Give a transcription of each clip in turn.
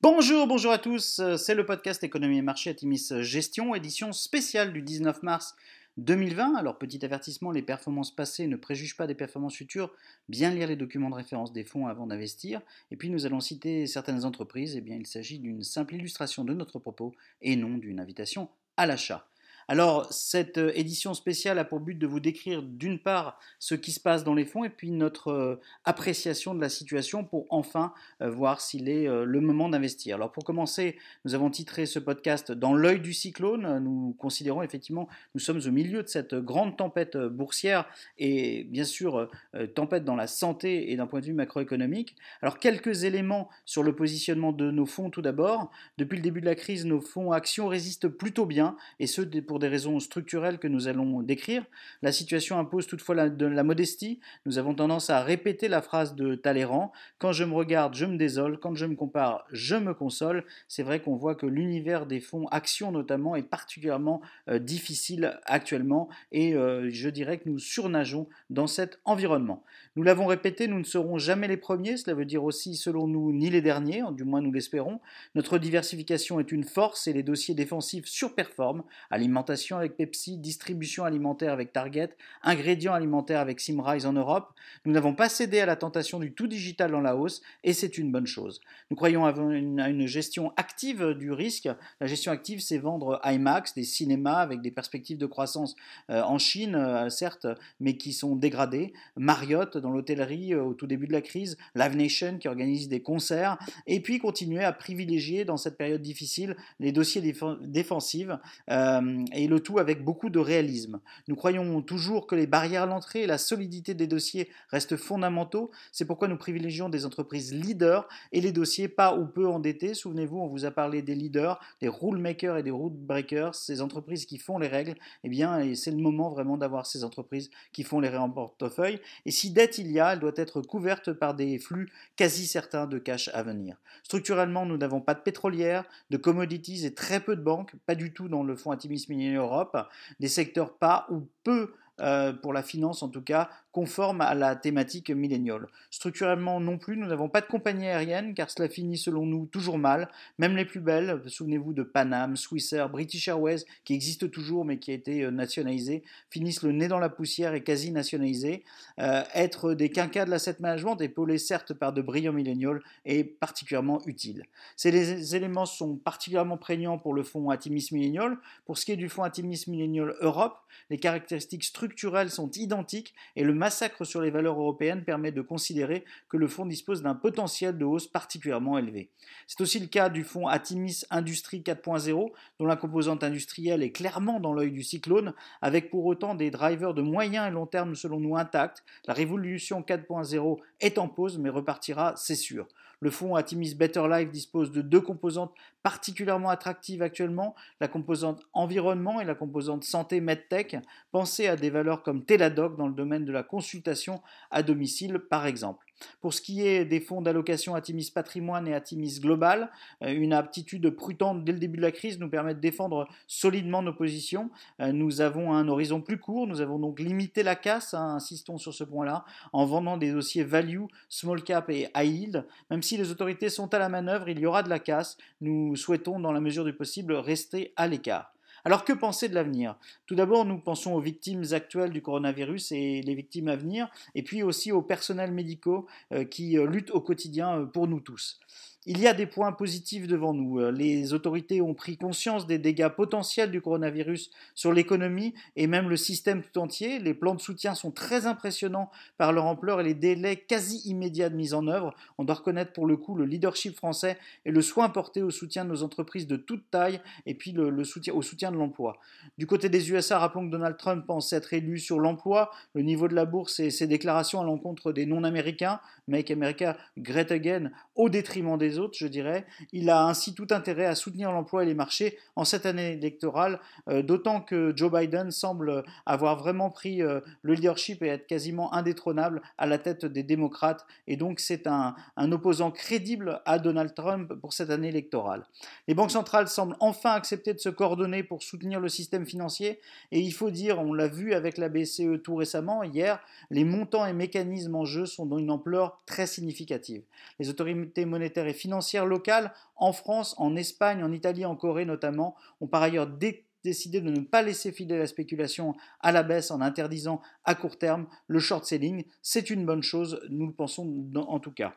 Bonjour, bonjour à tous, c'est le podcast Économie et Marché Atimis Gestion, édition spéciale du 19 mars 2020. Alors petit avertissement, les performances passées ne préjugent pas des performances futures, bien lire les documents de référence des fonds avant d'investir. Et puis nous allons citer certaines entreprises, eh bien il s'agit d'une simple illustration de notre propos et non d'une invitation à l'achat. Alors, cette euh, édition spéciale a pour but de vous décrire d'une part ce qui se passe dans les fonds et puis notre euh, appréciation de la situation pour enfin euh, voir s'il est le moment d'investir. Alors, pour commencer, nous avons titré ce podcast Dans l'œil du cyclone. Nous considérons effectivement, nous sommes au milieu de cette grande tempête boursière et bien sûr tempête dans la santé et d'un point de vue macroéconomique. Alors, quelques éléments sur le positionnement de nos fonds tout d'abord. Depuis le début de la crise, nos fonds actions résistent plutôt bien et ce pour des raisons structurelles que nous allons décrire. La situation impose toutefois la, de la modestie. Nous avons tendance à répéter la phrase de Talleyrand Quand je me regarde, je me désole. Quand je me compare, je me console. C'est vrai qu'on voit que l'univers des fonds actions notamment est particulièrement euh, difficile actuellement et euh, je dirais que nous surnageons dans cet environnement. Nous l'avons répété, nous ne serons jamais les premiers. Cela veut dire aussi, selon nous, ni les derniers, du moins nous l'espérons. Notre diversification est une force et les dossiers défensifs surperforment. Alimentation avec Pepsi, distribution alimentaire avec Target, ingrédients alimentaires avec Simrise en Europe. Nous n'avons pas cédé à la tentation du tout digital dans la hausse et c'est une bonne chose. Nous croyons à une, gestion active du risque. La gestion active, c'est vendre IMAX, des cinémas avec des perspectives de croissance euh, en Chine, euh, certes, mais qui sont dégradées. Marriott dans l'hôtellerie euh, au tout début de la crise, Live Nation qui organise des concerts, et puis continuer à privilégier dans cette période difficile les dossiers défensifs et le tout avec beaucoup de réalisme. Nous croyons toujours que les barrières à l'entrée et la solidité des dossiers restent fondamentaux. C'est pourquoi nous privilégions des entreprises leaders et les dossiers pas ou peu endettés. Souvenez-vous, on vous a parlé des leaders, des rule makers et des rule breakers, ces entreprises qui font les règles. Eh bien, c'est le moment vraiment d'avoir ces entreprises qui font les règles en portefeuille. Et si dette il y a, elle doit être couverte par des flux quasi certains de cash à venir. Structurellement, nous n'avons pas de pétrolière, de commodities et très peu de banques, pas du tout dans le fonds Atimis Europe, des secteurs pas ou peu euh, pour la finance en tout cas, conforme à la thématique milléniale. Structurellement non plus, nous n'avons pas de compagnie aérienne car cela finit selon nous toujours mal. Même les plus belles, souvenez-vous de Panam, Swissair, British Airways, qui existent toujours mais qui a été euh, nationalisé, finissent le nez dans la poussière et quasi nationalisés. Euh, être des quinquas de l'asset management, épaulés certes par de brillants millénials, est particulièrement utile. Ces éléments sont particulièrement prégnants pour le fonds Atimis Millennial. Pour ce qui est du fonds Atimis Millennial Europe, les caractéristiques structurelles sont identiques et le massacre sur les valeurs européennes permet de considérer que le fonds dispose d'un potentiel de hausse particulièrement élevé. C'est aussi le cas du fonds Atimis Industrie 4.0 dont la composante industrielle est clairement dans l'œil du cyclone avec pour autant des drivers de moyen et long terme selon nous intacts. La révolution 4.0 est en pause mais repartira, c'est sûr. Le fonds Atimis Better Life dispose de deux composantes particulièrement attractives actuellement, la composante environnement et la composante santé MedTech. Pensez à des valeurs comme Teladoc dans le domaine de la consultation à domicile par exemple. Pour ce qui est des fonds d'allocation Atimis Patrimoine et Atimis Global, euh, une aptitude prudente dès le début de la crise nous permet de défendre solidement nos positions. Euh, nous avons un horizon plus court, nous avons donc limité la casse, hein, insistons sur ce point-là, en vendant des dossiers value, small cap et high yield. Même si les autorités sont à la manœuvre, il y aura de la casse. Nous souhaitons, dans la mesure du possible, rester à l'écart. Alors que penser de l'avenir? Tout d'abord, nous pensons aux victimes actuelles du coronavirus et les victimes à venir, et puis aussi aux personnels médicaux euh, qui euh, luttent au quotidien euh, pour nous tous. Il y a des points positifs devant nous. Euh, les autorités ont pris conscience des dégâts potentiels du coronavirus sur l'économie et même le système tout entier. Les plans de soutien sont très impressionnants par leur ampleur et les délais quasi immédiats de mise en œuvre. On doit reconnaître pour le coup le leadership français et le soin porté au soutien de nos entreprises de toute taille et puis le, soutien, au soutien de l'emploi. Du côté des USA, rappelons que Donald Trump pense être élu sur l'emploi, le niveau de la bourse et ses déclarations à l'encontre des non-américains, Make America Great Again, au détriment des autres, je dirais. Il a ainsi tout intérêt à soutenir l'emploi et les marchés en cette année électorale, euh, d'autant que Joe Biden semble avoir vraiment pris euh, le leadership et être quasiment indétrônable à la tête des démocrates. Et donc c'est un, opposant crédible à Donald Trump pour cette année électorale. Les banques centrales semblent enfin accepter de se coordonner pour soutenir le système financier. Et il faut dire, on l'a vu avec la BCE tout récemment, hier, les montants et mécanismes en jeu sont d'une ampleur très significative. Les autorités monétaires et financières locales, en France, en Espagne, en Italie, en Corée notamment, ont par ailleurs décidé de ne pas laisser filer la spéculation à la baisse en interdisant à court terme le short selling. C'est une bonne chose, nous le pensons en tout cas.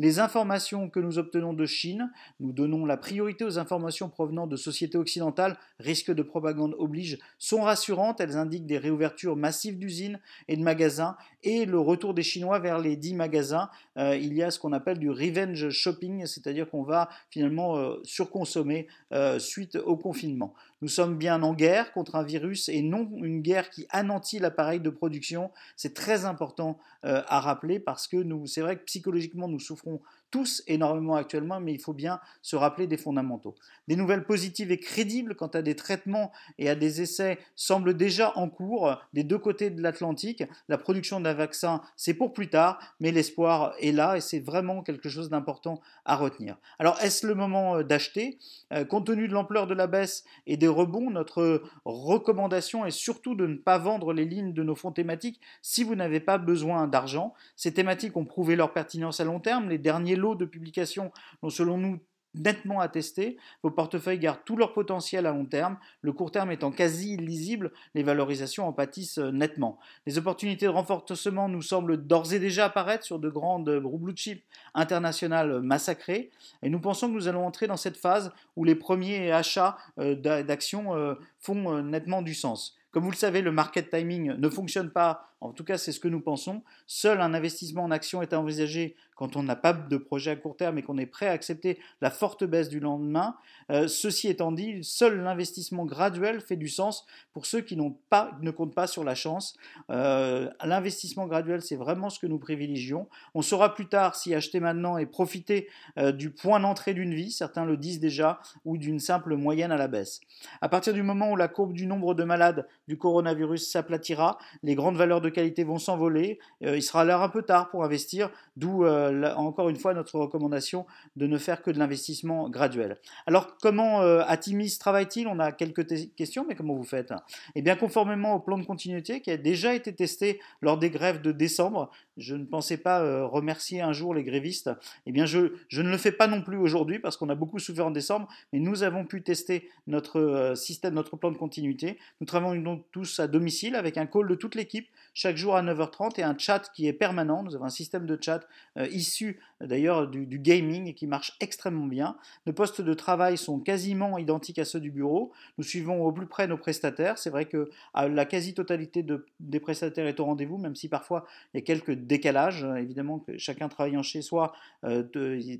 Les informations que nous obtenons de Chine, nous donnons la priorité aux informations provenant de sociétés occidentales, risque de propagande oblige, sont rassurantes. Elles indiquent des réouvertures massives d'usines et de magasins et le retour des Chinois vers les dix magasins. Euh, il y a ce qu'on appelle du revenge shopping, c'est-à-dire qu'on va finalement euh, surconsommer euh, suite au confinement. Nous sommes bien en guerre contre un virus et non une guerre qui anéantit l'appareil de production. C'est très important à rappeler parce que nous, c'est vrai que psychologiquement nous souffrons tous énormément actuellement, mais il faut bien se rappeler des fondamentaux. Des nouvelles positives et crédibles quant à des traitements et à des essais semblent déjà en cours des deux côtés de l'Atlantique. La production d'un vaccin, c'est pour plus tard, mais l'espoir est là et c'est vraiment quelque chose d'important à retenir. Alors, est-ce le moment euh, d'acheter? Euh, Compte tenu de l'ampleur de la baisse et des rebonds, notre recommandation est surtout de ne pas vendre les lignes de nos fonds thématiques si vous n'avez pas besoin d'argent. Ces thématiques ont prouvé leur pertinence à long terme. Les derniers lots de publications l'ont selon nous nettement attesté. Vos portefeuilles gardent tout leur potentiel à long terme. Le court terme étant quasi illisible, les valorisations en pâtissent euh, nettement. Les opportunités de renforcement nous semblent d'ores et déjà apparaître sur de grandes blue chip internationales massacrées. Et nous pensons que nous allons entrer dans cette phase où les premiers achats euh, d'actions euh, font nettement du sens. Comme vous le savez, le market timing ne fonctionne pas, en tout cas c'est ce que nous pensons. Seul un investissement en action est envisagé quand on n'a pas de projet à court terme et qu'on est prêt à accepter la forte baisse du lendemain. Euh, ceci étant dit, seul l'investissement graduel fait du sens pour ceux qui pas, ne comptent pas sur la chance. Euh, l'investissement graduel, c'est vraiment ce que nous privilégions. On saura plus tard si acheter maintenant et profiter euh, du point d'entrée d'une vie, certains le disent déjà, ou d'une simple moyenne à la baisse. À partir du moment où la courbe du nombre de malades du coronavirus s'aplatira, les grandes valeurs de qualité vont s'envoler, il sera l'heure un peu tard pour investir, d'où encore une fois notre recommandation de ne faire que de l'investissement graduel. Alors comment euh, Atimis travaille-t-il? On a quelques questions, mais comment vous faites? Eh bien, conformément au plan de continuité qui a déjà été testé lors des grèves de décembre, je ne pensais pas euh, remercier un jour les grévistes. Eh bien, je, je ne le fais pas non plus aujourd'hui parce qu'on a beaucoup souffert en décembre, mais nous avons pu tester notre euh, système, notre plan de continuité. Nous travaillons donc tous à domicile avec un call de toute l'équipe chaque jour à 9h30 et un chat qui est permanent. Nous avons un système de chat euh, issu d'ailleurs du, gaming qui marche extrêmement bien. Nos postes de travail sont quasiment identiques à ceux du bureau. Nous suivons au plus près nos prestataires. C'est vrai que la quasi-totalité des prestataires est au rendez-vous, même si parfois il y a quelques décalages. Évidemment que chacun travaillant chez soi, euh,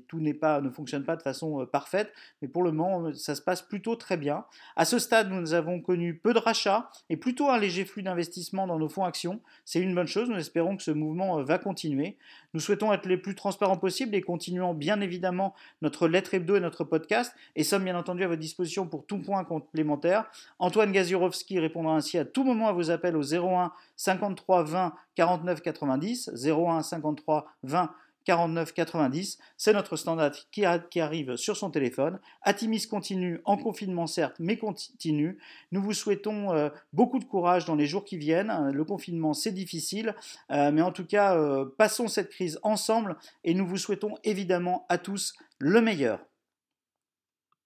tout n'est pas, ne fonctionne pas de façon euh, parfaite, mais pour le moment, ça se passe plutôt très bien. À ce stade, nous avons connu peu de rachats et plutôt un léger flux d'investissement dans nos fonds actions. C'est une bonne chose. Nous espérons que ce mouvement euh, va continuer. Nous souhaitons être les plus transparents possibles et continuons bien évidemment notre lettre hebdo et notre podcast et sommes bien entendu à votre disposition pour tout point complémentaire. Antoine Gazirovski répondra ainsi à tout moment à vos appels au 01 53 20 49 90 01 53 20 49 90. C'est notre standard qui, arrive sur son téléphone. Atimis continue en confinement certes, mais continue. Nous vous souhaitons euh, beaucoup de courage dans les jours qui viennent. Le confinement, c'est difficile, euh, mais en tout cas, euh, passons cette crise ensemble et nous vous souhaitons évidemment à tous le meilleur.